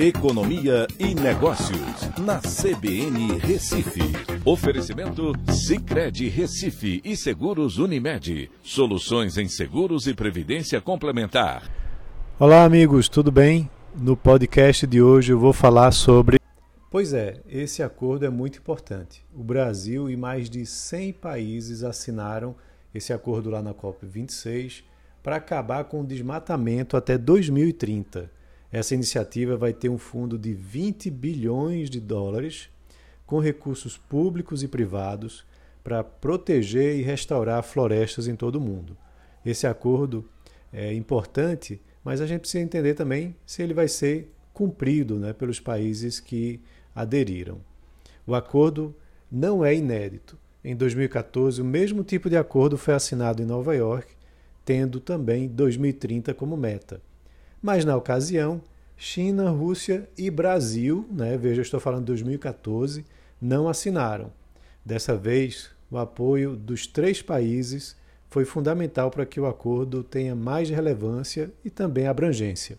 Economia e Negócios, na CBN Recife. Oferecimento Cicred Recife e Seguros Unimed. Soluções em seguros e previdência complementar. Olá, amigos, tudo bem? No podcast de hoje eu vou falar sobre. Pois é, esse acordo é muito importante. O Brasil e mais de 100 países assinaram esse acordo lá na COP26 para acabar com o desmatamento até 2030. Essa iniciativa vai ter um fundo de 20 bilhões de dólares com recursos públicos e privados para proteger e restaurar florestas em todo o mundo. Esse acordo é importante, mas a gente precisa entender também se ele vai ser cumprido né, pelos países que aderiram. O acordo não é inédito. Em 2014, o mesmo tipo de acordo foi assinado em Nova York, tendo também 2030 como meta. Mas na ocasião, China, Rússia e Brasil, né, veja, estou falando de 2014, não assinaram. Dessa vez, o apoio dos três países foi fundamental para que o acordo tenha mais relevância e também abrangência.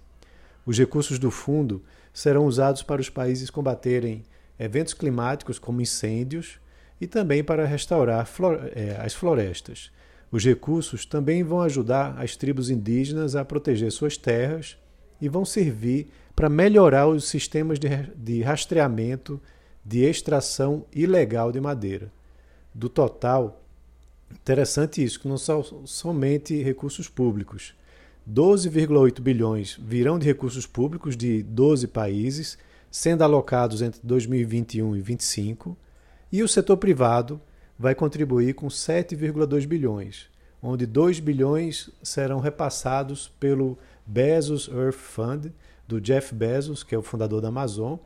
Os recursos do fundo serão usados para os países combaterem eventos climáticos como incêndios e também para restaurar eh, as florestas. Os recursos também vão ajudar as tribos indígenas a proteger suas terras e vão servir para melhorar os sistemas de rastreamento de extração ilegal de madeira. Do total, interessante isso, que não são somente recursos públicos. 12,8 bilhões virão de recursos públicos de 12 países, sendo alocados entre 2021 e 2025, e o setor privado vai contribuir com 7,2 bilhões, onde 2 bilhões serão repassados pelo Bezos Earth Fund, do Jeff Bezos, que é o fundador da Amazon,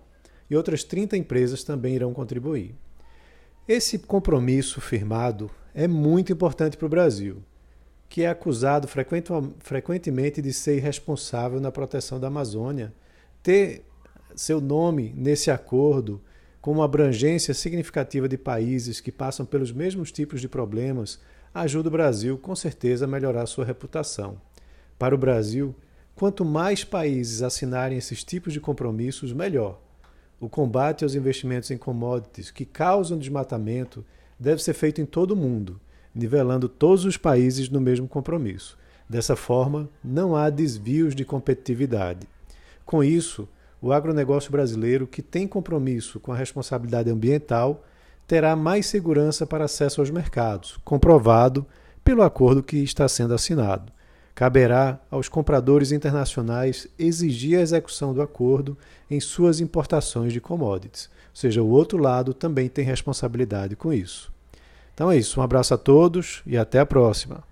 e outras 30 empresas também irão contribuir. Esse compromisso firmado é muito importante para o Brasil, que é acusado frequentemente de ser irresponsável na proteção da Amazônia. Ter seu nome nesse acordo com uma abrangência significativa de países que passam pelos mesmos tipos de problemas, ajuda o Brasil, com certeza, a melhorar sua reputação. Para o Brasil, quanto mais países assinarem esses tipos de compromissos, melhor. O combate aos investimentos em commodities que causam desmatamento deve ser feito em todo o mundo, nivelando todos os países no mesmo compromisso. Dessa forma, não há desvios de competitividade. Com isso, o agronegócio brasileiro, que tem compromisso com a responsabilidade ambiental, terá mais segurança para acesso aos mercados, comprovado pelo acordo que está sendo assinado. Caberá aos compradores internacionais exigir a execução do acordo em suas importações de commodities. Ou seja, o outro lado também tem responsabilidade com isso. Então é isso. Um abraço a todos e até a próxima.